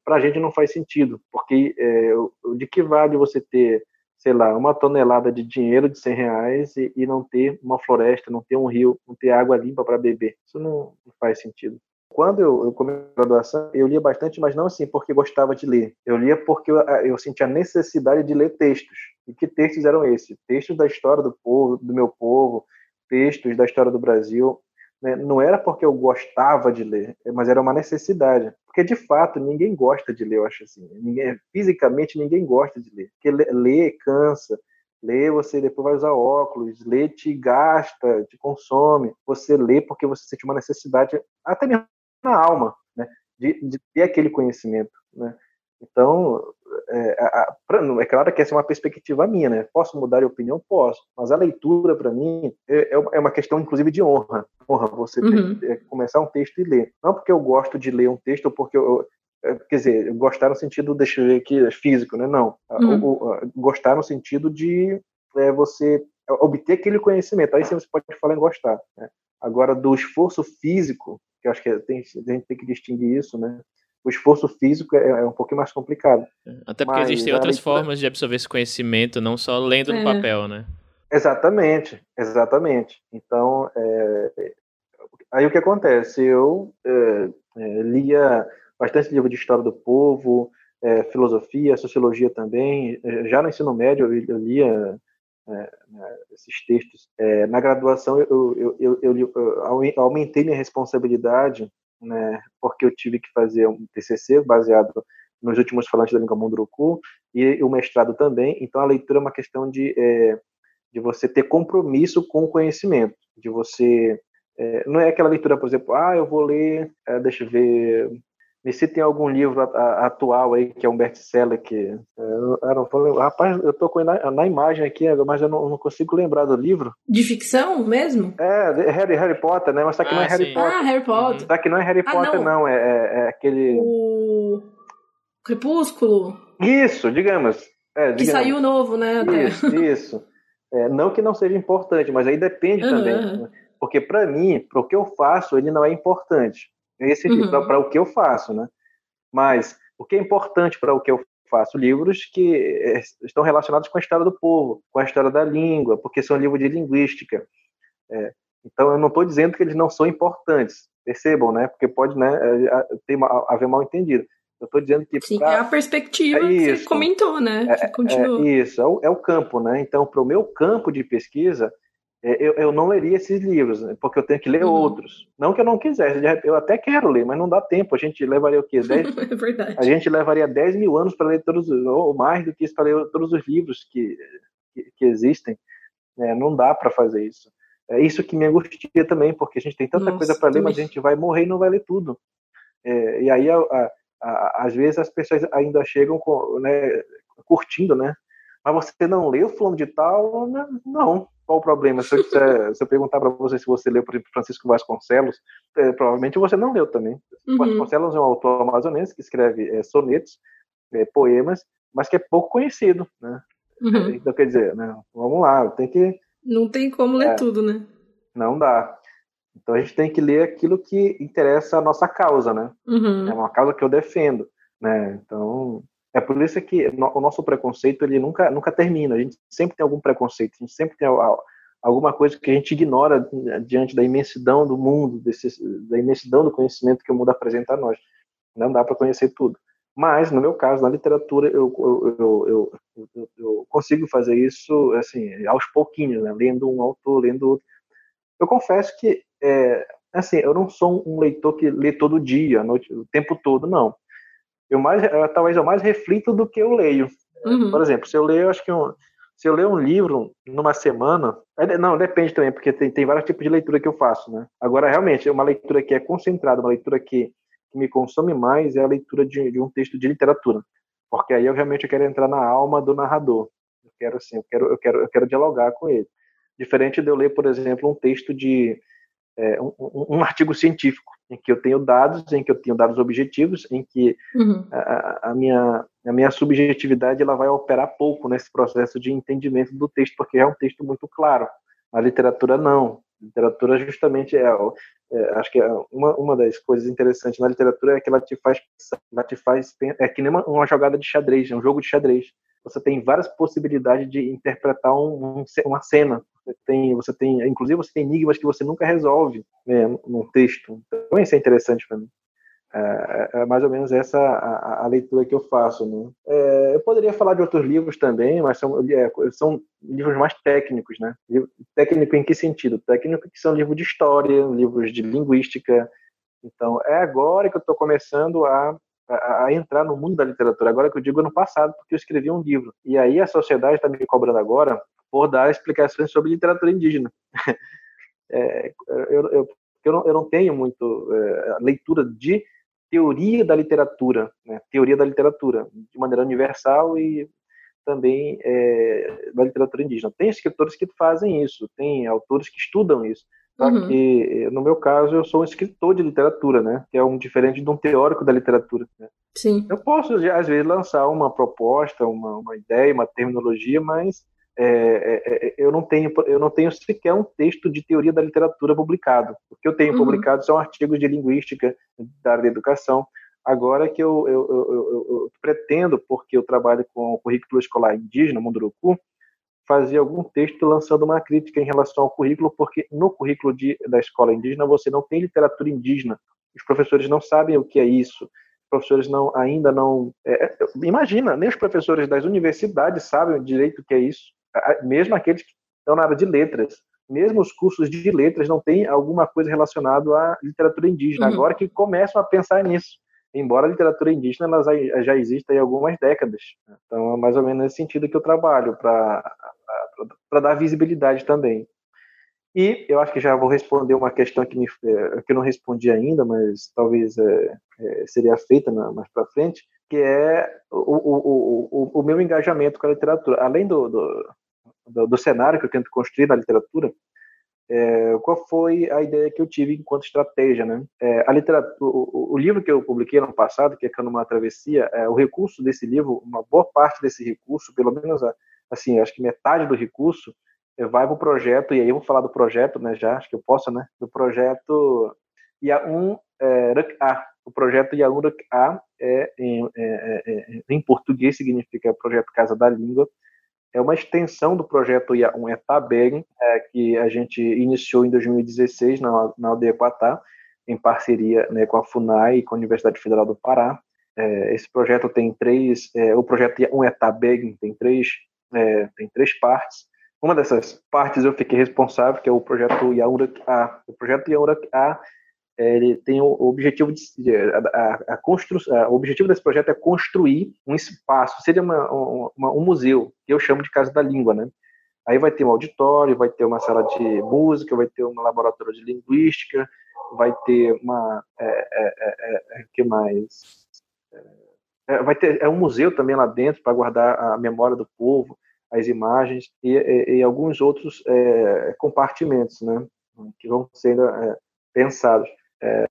para a gente não faz sentido, porque é, de que vale você ter, sei lá, uma tonelada de dinheiro de 100 reais e, e não ter uma floresta, não ter um rio, não ter água limpa para beber? Isso não, faz sentido. Quando eu, eu comecei a graduação, eu lia bastante, mas não assim porque gostava de ler. Eu lia porque eu, eu sentia a necessidade de ler textos. E que textos eram esses? Textos da história do povo, do meu povo, textos da história do Brasil. Né? Não era porque eu gostava de ler, mas era uma necessidade. Porque, de fato, ninguém gosta de ler, eu acho assim. Ninguém, fisicamente, ninguém gosta de ler. Porque ler cansa, Ler, você depois vai usar óculos. Ler te gasta, te consome. Você lê porque você sente uma necessidade, até mesmo na alma, né? de, de ter aquele conhecimento. Né? Então, é, a, pra, é, claro que essa é uma perspectiva minha, né? Posso mudar de opinião? Posso. Mas a leitura, para mim, é, é, uma questão, inclusive, de honra. Honra, você uhum. ter, é, começar um texto e ler. Não porque eu gosto de ler um texto ou porque eu, é, quer dizer, gostar no sentido, deixa eu ver aqui, físico, né? Não. Uhum. O, o, gostar no sentido de é, você obter aquele conhecimento. Aí você pode falar em gostar. Né? Agora, do esforço físico, que eu acho que tem, a gente tem que distinguir isso, né? O esforço físico é, é um pouquinho mais complicado. Até porque Mas, existem outras leitura... formas de absorver esse conhecimento, não só lendo é. no papel, né? Exatamente, exatamente. Então, é, aí o que acontece? Eu é, é, lia bastante livro de história do povo, é, filosofia, sociologia também. Já no ensino médio eu, eu lia esses textos. É, na graduação, eu, eu, eu, eu, aumentei minha responsabilidade, né, porque eu tive que fazer um TCC baseado nos últimos falantes da língua munduruku e o mestrado também. Então, a leitura é uma questão de, é, de você ter compromisso com o conhecimento, de você é, não é aquela leitura, por exemplo, ah, eu vou ler, é, deixa eu ver, me citem algum livro atual aí que é um best-seller que é, eu, não vou lembrar. rapaz eu tô com na, na imagem aqui mas eu não, não, consigo lembrar do livro. De ficção mesmo? É Harry, Harry Potter né? Mas tá que ah, não é Harry sim. Potter. Ah Harry Potter. Tá que não é Harry ah, Potter não, não. É, é, é, aquele o Crepúsculo? Isso digamos, é, digamos. que saiu novo né isso isso. É, não que não seja importante mas aí depende uhum. também. porque para mim para o que eu faço ele não é importante esse uhum. para o que eu faço, né? Mas o que é importante para o que eu faço? Livros que eh, estão relacionados com a história do povo, com a história da língua, porque são livros de linguística. É, então eu não estou dizendo que eles não são importantes, percebam, né? Porque pode, né, eh, ter haver mal entendido. Eu estou dizendo que Sim, pra... é a perspectiva é que você comentou, né? É, é, isso, é o, é o campo, né? Então, para o meu campo de pesquisa, é, eu, eu não leria esses livros, né, porque eu tenho que ler uhum. outros. Não que eu não quisesse, eu até quero ler, mas não dá tempo. A gente levaria o quê? 10, é verdade. A gente levaria 10 mil anos para ler todos, ou mais do que isso, para ler todos os livros que, que, que existem. É, não dá para fazer isso. É isso que me angustia também, porque a gente tem tanta Nossa, coisa para ler, mas a gente vai morrer e não vai ler tudo. É, e aí, a, a, a, às vezes, as pessoas ainda chegam com, né, curtindo, né? Mas você não leu fulano de tal? Não. Qual o problema? Se eu, quiser, se eu perguntar para você se você leu, por exemplo, Francisco Vasconcelos, é, provavelmente você não leu também. Uhum. Vasconcelos é um autor amazonense que escreve é, sonetos, é, poemas, mas que é pouco conhecido, né? Uhum. Então, quer dizer, né, vamos lá, tem que... Não tem como ler é. tudo, né? Não dá. Então a gente tem que ler aquilo que interessa a nossa causa, né? Uhum. É uma causa que eu defendo, né? Então é por isso que o nosso preconceito ele nunca nunca termina. A gente sempre tem algum preconceito, a gente sempre tem alguma coisa que a gente ignora diante da imensidão do mundo, desse, da imensidão do conhecimento que o mundo apresenta a nós. Não dá para conhecer tudo. Mas, no meu caso, na literatura, eu, eu, eu, eu, consigo fazer isso assim, aos pouquinhos, né? lendo um autor, lendo outro. Eu confesso que, é, assim, eu não sou um leitor que lê todo dia, noite, o tempo todo, não. Eu mais, talvez eu mais reflito do que eu leio. Uhum. Por exemplo, se eu leio, acho que um, se eu ler um livro numa semana, não, depende também, porque tem, tem vários tipos de leitura que eu faço, né? Agora, realmente, uma leitura que é concentrada, uma leitura que que me consome mais é a leitura de, de, um texto de literatura, porque aí eu realmente quero entrar na alma do narrador. Eu quero assim, eu quero, eu quero, eu quero dialogar com ele. Diferente de eu ler, por exemplo, um texto de é, um, um, artigo científico em que eu tenho dados, em que eu tenho dados objetivos, em que uhum. a, a, minha a minha subjetividade ela vai operar pouco nesse processo de entendimento do texto, porque é um texto muito claro. A literatura não literatura justamente é, é, acho que é uma, uma das coisas interessantes na literatura é que ela te faz ela te faz é que nem uma, uma jogada de xadrez, é um jogo de xadrez. Você tem várias possibilidades de interpretar um, um, uma cena. Você tem, você tem, inclusive você tem enigmas que você nunca resolve né, num texto. Então isso é interessante para mim. É, é, mais ou menos essa a, a, leitura que eu faço. Né? É, eu poderia falar de outros livros também, mas são, é, são livros mais técnicos, né? Técnico em que sentido? Técnico que são livros de história, livros de linguística. Então, é agora que eu estou começando a, a, entrar no mundo da literatura. Agora que eu digo ano passado, porque eu escrevi um livro. E aí a sociedade está me cobrando agora por dar explicações sobre literatura indígena. É, eu, eu, eu, não, eu não tenho muito é, leitura de teoria da literatura, né? teoria da literatura, de maneira universal e também é, da literatura indígena. Tem escritores que fazem isso, tem autores que estudam isso. Só uhum. que, no meu caso, eu sou um escritor de literatura, né? Que é um diferente de um teórico da literatura. Né? Sim. Eu posso, às vezes, lançar uma proposta, uma, uma ideia, uma terminologia, mas é, é, é, eu não tenho eu não tenho sequer um texto de teoria da literatura publicado. O que eu tenho uhum. publicado são artigos de linguística da área da educação. Agora que eu, eu, eu, eu, pretendo, porque eu trabalho com o currículo escolar indígena, Munduruku, fazer algum texto lançando uma crítica em relação ao currículo, porque no currículo de, da escola indígena você não tem literatura indígena. Os professores não sabem o que é isso. Os professores não, ainda não. É, imagina, nem os professores das universidades sabem direito o que é isso mesmo aqueles que estão na área de letras, mesmo os cursos de letras não têm alguma coisa relacionada à literatura indígena, uhum. agora que começam a pensar nisso. Embora a literatura indígena ela já exista há algumas décadas. Então, é mais ou menos nesse sentido que eu trabalho, para dar visibilidade também. E eu acho que já vou responder uma questão que, me, é, que eu não respondi ainda, mas talvez é, é, seria feita na, mais para frente, que é o, o, o, o, meu engajamento com a literatura. Além do, do, do, do cenário que eu tento construir na literatura, é, qual foi a ideia que eu tive enquanto estratégia, né? É, a literatura, o, o, livro que eu publiquei ano passado, que é Canuma Travessia, é, o recurso desse livro, uma boa parte desse recurso, pelo menos assim, acho que metade do recurso é, vai para o projeto, e aí vou falar do projeto, né, já, acho que eu posso, né, do projeto Yaun é, A. O projeto Yaun A é, em, é, em português significa Projeto Casa da Língua, é uma extensão do projeto um Etabeg, é, que a gente iniciou em 2016 na, na aldeia Quatá, em parceria né, com a FUNAI e com a Universidade Federal do Pará. É, esse projeto tem três, é, o projeto um Etabeg tem três, é, tem três partes. uma dessas partes eu fiquei responsável, que é o projeto Yaurek A. O projeto Yaurek A ele tem o objetivo de a, a, construção, o objetivo desse projeto é construir um espaço, seria uma, uma, um museu, que eu chamo de Casa da Língua, né? Aí vai ter um auditório, vai ter uma sala de música, vai ter um laboratório de linguística, vai ter uma, é, é, é, é que mais? É, vai ter é um museu também lá dentro para guardar a memória do povo as imagens e, e, e alguns outros é, compartimentos, né, que vão sendo é, pensados. É,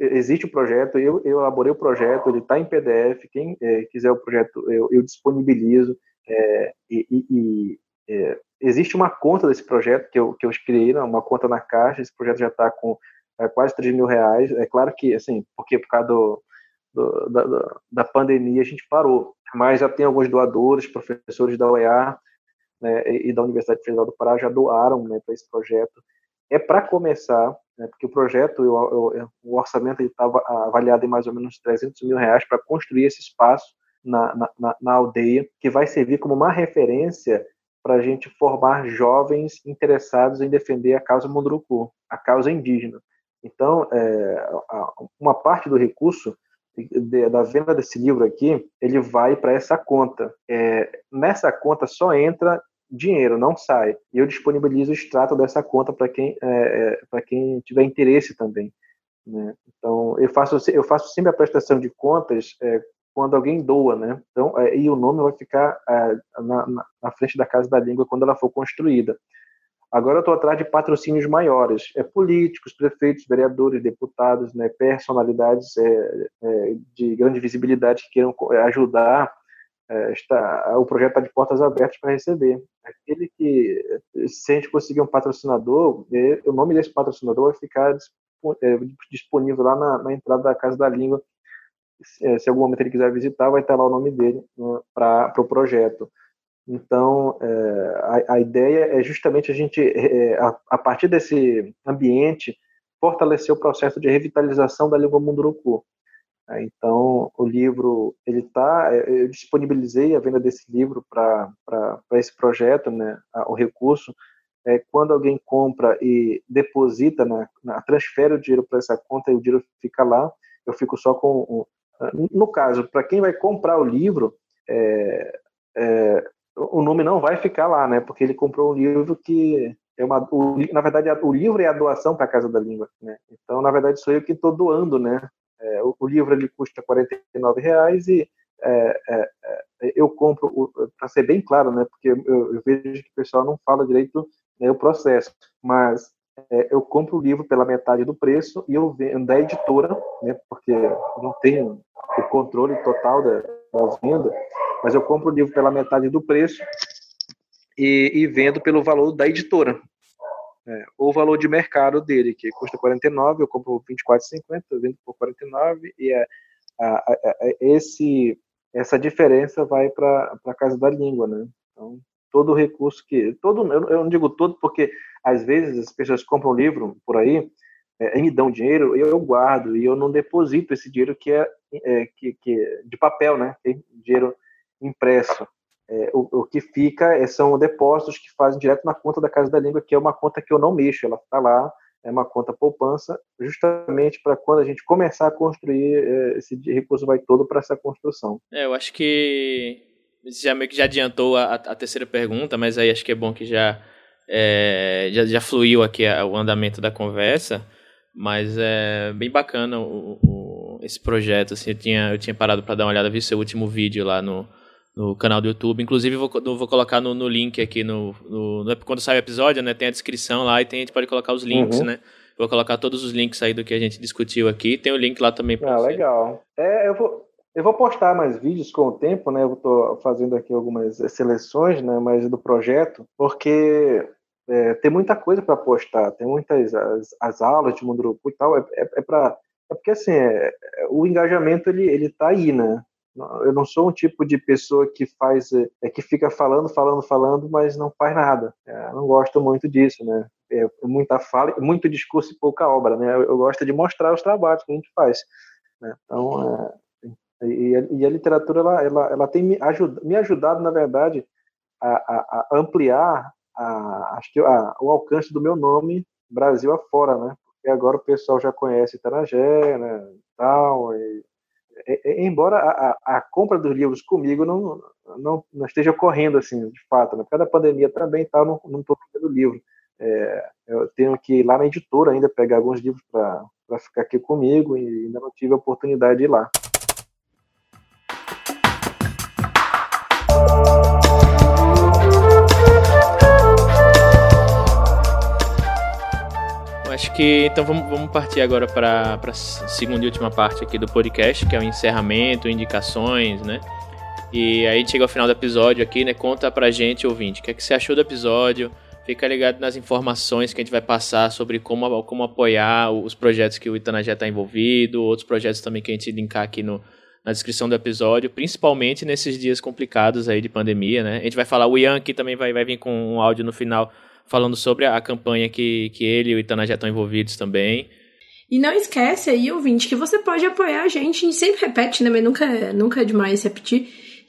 existe o projeto, eu, eu, elaborei o projeto, ele está em PDF, quem é, quiser o projeto eu, eu disponibilizo, é, e, e é, existe uma conta desse projeto que eu, que eu criei, né, uma conta na Caixa, esse projeto já está com quase 3 mil reais, é claro que, assim, porque por causa do, do, da, da pandemia a gente parou, mas já tem alguns doadores, professores da UEA né, e da Universidade Federal do Pará já doaram né, para esse projeto. É para começar, né, porque o projeto, eu, eu, o orçamento estava avaliado em mais ou menos 300 mil reais para construir esse espaço na, na, na aldeia, que vai servir como uma referência para a gente formar jovens interessados em defender a causa Munduruku, a causa indígena. Então, é, uma parte do recurso da venda desse livro aqui, ele vai para essa conta. É, nessa conta só entra dinheiro, não sai. E eu disponibilizo o extrato dessa conta para quem, é, é para quem tiver interesse também. Né? Então, eu faço, eu faço sempre a prestação de contas é, quando alguém doa, né? Então, é, e o nome vai ficar é, na, na, frente da Casa da Língua quando ela for construída. Agora eu estou atrás de patrocínios maiores, é, políticos, prefeitos, vereadores, deputados, né, personalidades é, de grande visibilidade que queiram ajudar. É, está, o projeto está de portas abertas para receber. Aquele que, se a gente conseguir um patrocinador, é, o nome desse patrocinador vai ficar disponível lá na, na entrada da Casa da Língua. Se, se algum momento ele quiser visitar, vai estar lá o nome dele né, para o pro projeto. Então, é, a, a, ideia é justamente a gente, é, a, a, partir desse ambiente, fortalecer o processo de revitalização da língua munduruku. É, então, o livro, ele está, é, eu disponibilizei a venda desse livro para esse projeto, né, o recurso, é, quando alguém compra e deposita, na, na transfere o dinheiro para essa conta e o dinheiro fica lá, eu fico só com, no caso, para quem vai comprar o livro, é, é, o nome não vai ficar lá, né? Porque ele comprou um livro que é uma, o, na verdade, o livro é a doação para a Casa da Língua, né? Então, na verdade, sou eu que estou doando, né? É, o, o, livro ele custa R$ reais e é, é, é eu compro, para ser bem claro, né? Porque eu, eu, vejo que o pessoal não fala direito né, o processo, mas é, eu compro o livro pela metade do preço e eu vendo da editora, né? Porque eu não tenho o controle total da, da venda mas eu compro o livro pela metade do preço e, e vendo pelo valor da editora. É, o valor de mercado dele, que custa 49, eu compro 24,50, eu vendo por 49 e é, a, a, a, esse essa diferença vai para a casa da língua, né? Então, todo recurso que todo eu, eu, não digo todo porque às vezes as pessoas compram um livro por aí é, e me dão dinheiro eu, eu guardo e eu não deposito esse dinheiro que é, é que, que de papel, né? dinheiro impresso. É, o, o, que fica é, são depósitos que fazem direto na conta da Casa da Língua, que é uma conta que eu não mexo, ela está lá, é uma conta poupança, justamente para quando a gente começar a construir, é, esse recurso vai todo para essa construção. É, eu acho que já meio que já adiantou a, a, terceira pergunta, mas aí acho que é bom que já, é, já, já, fluiu aqui o andamento da conversa, mas é bem bacana o, o, esse projeto, assim, eu tinha, eu tinha parado para dar uma olhada, vi seu último vídeo lá no, no canal do YouTube. Inclusive, vou, vou colocar no, no link aqui no, no, no, Quando sai o episódio, né? Tem a descrição lá e tem, a gente pode colocar os links, uhum. né? Vou colocar todos os links aí do que a gente discutiu aqui. Tem o link lá também para ah, você. legal. É, eu vou, eu vou postar mais vídeos com o tempo, né? Eu estou fazendo aqui algumas seleções, né? Mas do projeto, porque é, tem muita coisa para postar. Tem muitas as, as aulas de Munduruku e tal. É, é, é para é porque assim, é, é, o engajamento ele ele tá aí, né? Eu não sou um tipo de pessoa que faz, é, que fica falando, falando, falando, mas não faz nada. É, não gosto muito disso, né? É muita fala, muito discurso e pouca obra, né? Eu, eu gosto de mostrar os trabalhos que a gente faz. Né? Então, é, e, a, e, a, literatura ela, ela, ela tem me, ajuda, me ajudado, na verdade, a, a, a ampliar acho que o alcance do meu nome Brasil afora, né? Porque agora o pessoal já conhece Itanagé, né? Tal, e, embora a, a, compra dos livros comigo não, não, não, esteja ocorrendo assim, de fato, né? Por causa da pandemia também tal, não, estou vendendo livro. É, eu tenho que ir lá na editora ainda pegar alguns livros para ficar aqui comigo e ainda não tive a oportunidade de ir lá. Acho que então vamos, vamos partir agora para a segunda e última parte aqui do podcast, que é o encerramento, indicações, né? E aí chega ao final do episódio aqui, né? Conta pra gente, ouvinte, o que, é que você achou do episódio? Fica ligado nas informações que a gente vai passar sobre como, como apoiar os projetos que o Itanagé está envolvido, outros projetos também que a gente linkar aqui no, na descrição do episódio, principalmente nesses dias complicados aí de pandemia, né? A gente vai falar, o Ian aqui também vai, vai vir com um áudio no final falando sobre a campanha que, que ele e o Itana já estão envolvidos também. E não esquece aí, ouvinte, que você pode apoiar a gente, a gente sempre repete, né, mas nunca, é, nunca é demais repetir,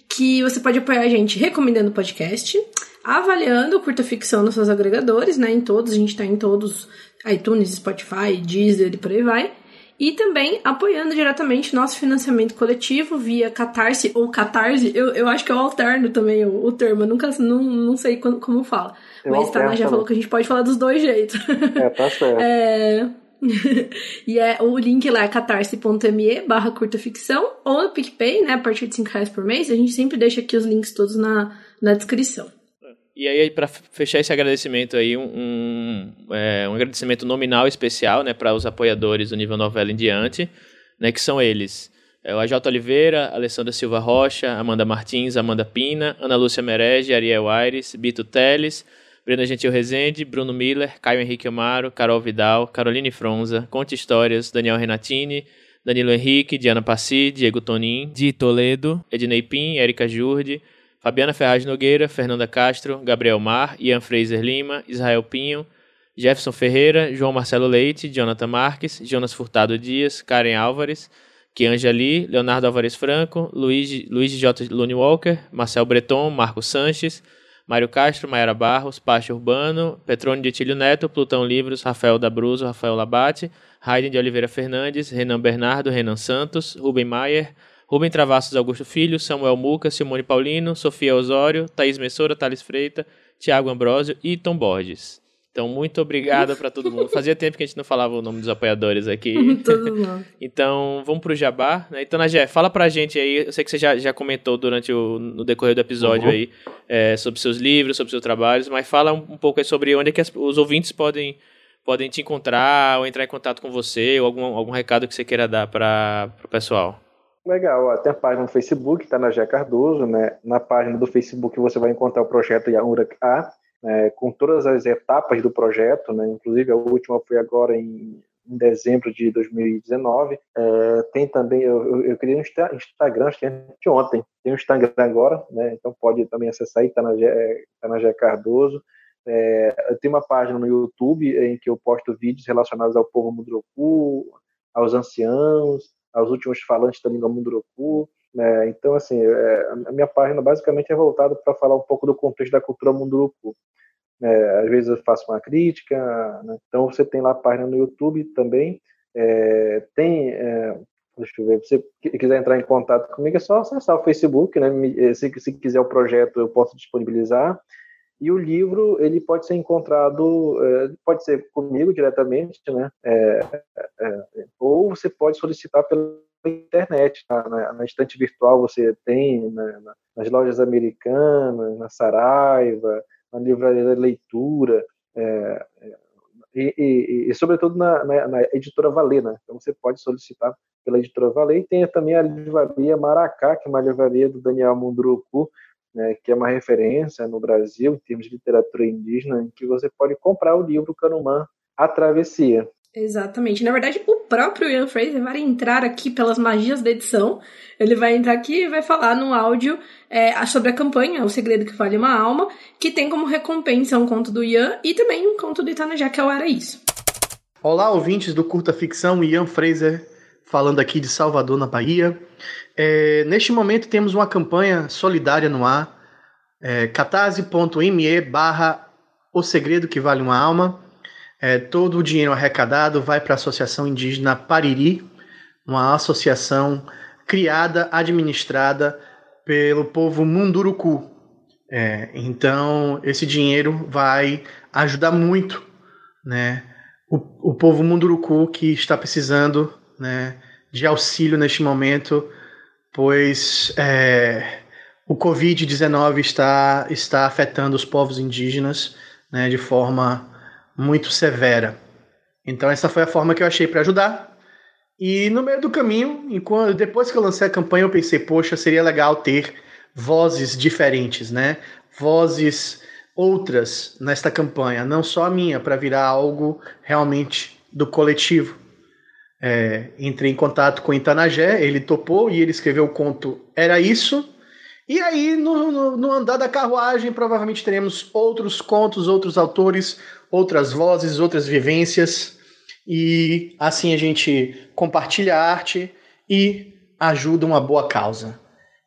que você pode apoiar a gente recomendando o podcast, avaliando o Curta Ficção nos seus agregadores, né, em todos, a gente tá em todos, iTunes, Spotify, Deezer e por aí vai. E também apoiando diretamente nosso financiamento coletivo via Catarse ou Catarse. Eu, eu acho que eu alterno também o, o termo, eu nunca não, não sei como, como fala. Eu Mas tá, já falou que a gente pode falar dos dois jeitos. É, tá certo. é... e é o link lá é catarse.me barra curta ficção ou no PicPay, né? A partir de 5 reais por mês. A gente sempre deixa aqui os links todos na, na descrição. E aí, para fechar esse agradecimento aí, um, um, é, um agradecimento nominal especial, né, para os apoiadores do nível novela em diante, né, que são eles. É o AJ Oliveira, Alessandra Silva Rocha, Amanda Martins, Amanda Pina, Ana Lúcia Merege, Ariel Aires, Bito Teles, Brenda Gentil Rezende, Bruno Miller, Caio Henrique Amaro, Carol Vidal, Caroline Fronza, Conte Histórias, Daniel Renatini, Danilo Henrique, Diana Passi, Diego Tonin, Di Toledo, Ednei Pim, Erika Jurde, Fabiana Ferraz Nogueira, Fernanda Castro, Gabriel Mar, Ian Fraser Lima, Israel Pinho, Jefferson Ferreira, João Marcelo Leite, Jonathan Marques, Jonas Furtado Dias, Karen Álvares, Kianja Lee, Leonardo Álvares Franco, Luiz, Luiz J. Lune Walker, Marcel Breton, Marcos Sanches, Mário Castro, Mayara Barros, Pacho Urbano, Petrone de Tílio Neto, Plutão Livros, Rafael Dabruzo, Rafael Labate, Raiden de Oliveira Fernandes, Renan Bernardo, Renan Santos, Rubem Maier, Rubem Travassos Augusto Filho, Samuel Muca, Simone Paulino, Sofia Osório, Thaís Messora, Thales Freita, Tiago Ambrosio e Tom Borges. Então, muito obrigado para todo mundo. Fazia tempo que a gente não falava o nome dos apoiadores aqui. então, vamos pro Jabá. Né? Então, Najé, fala pra gente aí. Eu sei que você já, já comentou durante o no decorrer do episódio uhum. aí é, sobre seus livros, sobre seus trabalhos, mas fala um, um pouco sobre onde é que as, os ouvintes podem, podem te encontrar ou entrar em contato com você, ou algum, algum recado que você queira dar para o pessoal. Legal, tem a página no Facebook, está na Gé Cardoso, né? Na página do Facebook você vai encontrar o projeto Yamurak A, né? com todas as etapas do projeto, né? Inclusive a última foi agora em, em dezembro de 2019. É, tem também, eu, eu, criei um Instagram, acho que é ontem, tem um Instagram agora, né? Então pode também acessar aí, está na, tá na Gé Cardoso. É, eu tenho uma página no YouTube em que eu posto vídeos relacionados ao povo Mudroku, aos anciãos, aos últimos falantes da língua Munduruku. Né? Então, assim, é, a minha página basicamente é voltada para falar um pouco do contexto da cultura Munduruku. É, às vezes eu faço uma crítica, né? então você tem lá a página no YouTube também. É, tem, é, deixa eu ver, se você quiser entrar em contato comigo, é só acessar o Facebook, né? Se, se quiser o projeto, eu posso disponibilizar. E o livro ele pode ser encontrado, é, pode ser comigo diretamente, né? É, é, ou você pode solicitar pela internet, na, na, na estante virtual você tem, nas lojas americanas, na Saraiva, na livraria da leitura, é, é, e, e, e, sobretudo na, na, na, editora Valena. Né? Então você pode solicitar pela editora Valer e tem também a livraria Maracá, que é uma livraria do Daniel Munduruku, né, que é uma referência no Brasil em termos de literatura indígena, em que você pode comprar o livro Canumã, A Travessia. Exatamente. Na verdade, o próprio Ian Fraser vai entrar aqui pelas magias da edição. Ele vai entrar aqui e vai falar no áudio é, sobre a campanha O Segredo que Vale uma Alma, que tem como recompensa um conto do Ian e também um conto do Itanajá, que é o Era Isso. Olá, ouvintes do Curta Ficção, Ian Fraser falando aqui de Salvador, na Bahia. É, neste momento temos uma campanha solidária no ar, é, catarse.me barra O Segredo que Vale uma Alma. É, todo o dinheiro arrecadado vai para a Associação Indígena Pariri, uma associação criada, administrada pelo povo Munduruku. É, então, esse dinheiro vai ajudar muito né, o, o povo Munduruku que está precisando né, de auxílio neste momento, pois é, o Covid-19 está, está afetando os povos indígenas né, de forma muito severa. Então, essa foi a forma que eu achei para ajudar. E no meio do caminho, enquanto, depois que eu lancei a campanha, eu pensei, poxa, seria legal ter vozes diferentes, né? Vozes outras nesta campanha, não só a minha, para virar algo realmente do coletivo. É, entrei em contato com o Itanagé, ele topou e ele escreveu o conto Era Isso. E aí, no, no, no andar da carruagem, provavelmente teremos outros contos, outros autores, outras vozes, outras vivências e assim a gente compartilha a arte e ajuda uma boa causa.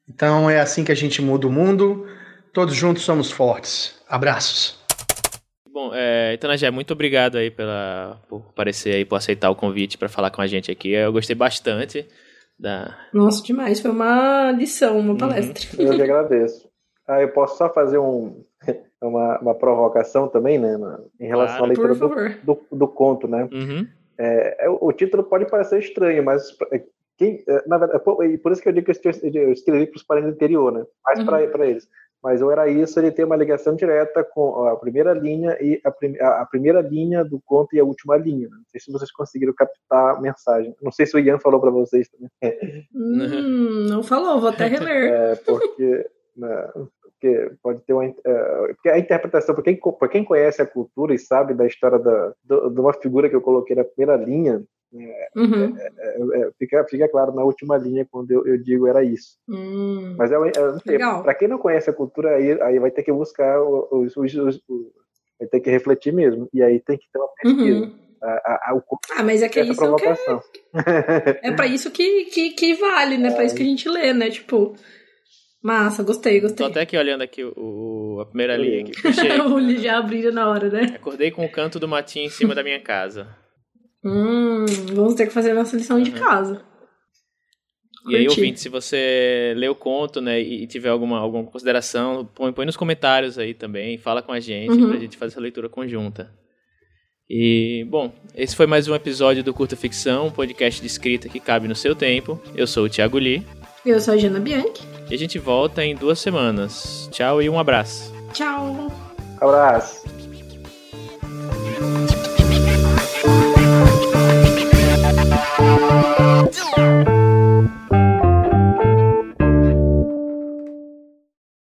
Então é assim que a gente muda o mundo. Todos juntos somos fortes. Abraços. Bom, é, Itanagé, muito obrigado aí pela, por aparecer aí, por aceitar o convite para falar com a gente aqui. Eu gostei bastante da. Nossa, demais. Foi uma lição, uma uhum. palestra. Uhum. Eu que agradeço. Ah, eu posso só fazer um, uma, uma provocação também, né? Em relação claro, à leitura do, do, do, conto, né? Uhum. É, é o título pode parecer estranho, mas é, quem, é, na verdade, por isso que eu digo que eu escrevi para os parentes do interior, né? Mais uhum. para eles. Mas o Era Isso, ele tem uma ligação direta com a primeira linha e a, prim, a, a primeira linha do conto e a última linha. Né? Não sei se vocês conseguiram captar a mensagem. Não sei se o Ian falou para vocês também. Hum, não falou, vou até reler. É, porque né, porque pode ter uma uh, porque a interpretação para quem para quem conhece a cultura e sabe da história da de uma figura que eu coloquei na primeira linha é, uhum. é, é, é, fica fica claro na última linha quando eu, eu digo era isso hum, mas é, para quem não conhece a cultura aí aí vai ter que buscar os, os, os, os, vai ter que refletir mesmo e aí tem que ter uma pesquisa uhum. A, a, a, ah, mas é que é isso que é, é para isso que, que, que vale, né? É. Para isso que a gente lê, né? Tipo, Massa, gostei, gostei. Tô até aqui olhando aqui o, a primeira linha aqui. Puxei. o olho já abriu na hora, né? Acordei com o canto do matinho em cima da minha casa. Hum, vamos ter que fazer a nossa lição uhum. de casa. E aí, ouvinte, se você lê o conto, né, e tiver alguma, alguma consideração, põe, põe nos comentários aí também, fala com a gente, uhum. pra gente fazer essa leitura conjunta. E, bom, esse foi mais um episódio do Curta Ficção, um podcast de escrita que cabe no seu tempo. Eu sou o Thiago Lee. Eu sou a Jana Bianchi. E a gente volta em duas semanas. Tchau e um abraço. Tchau. Abraço.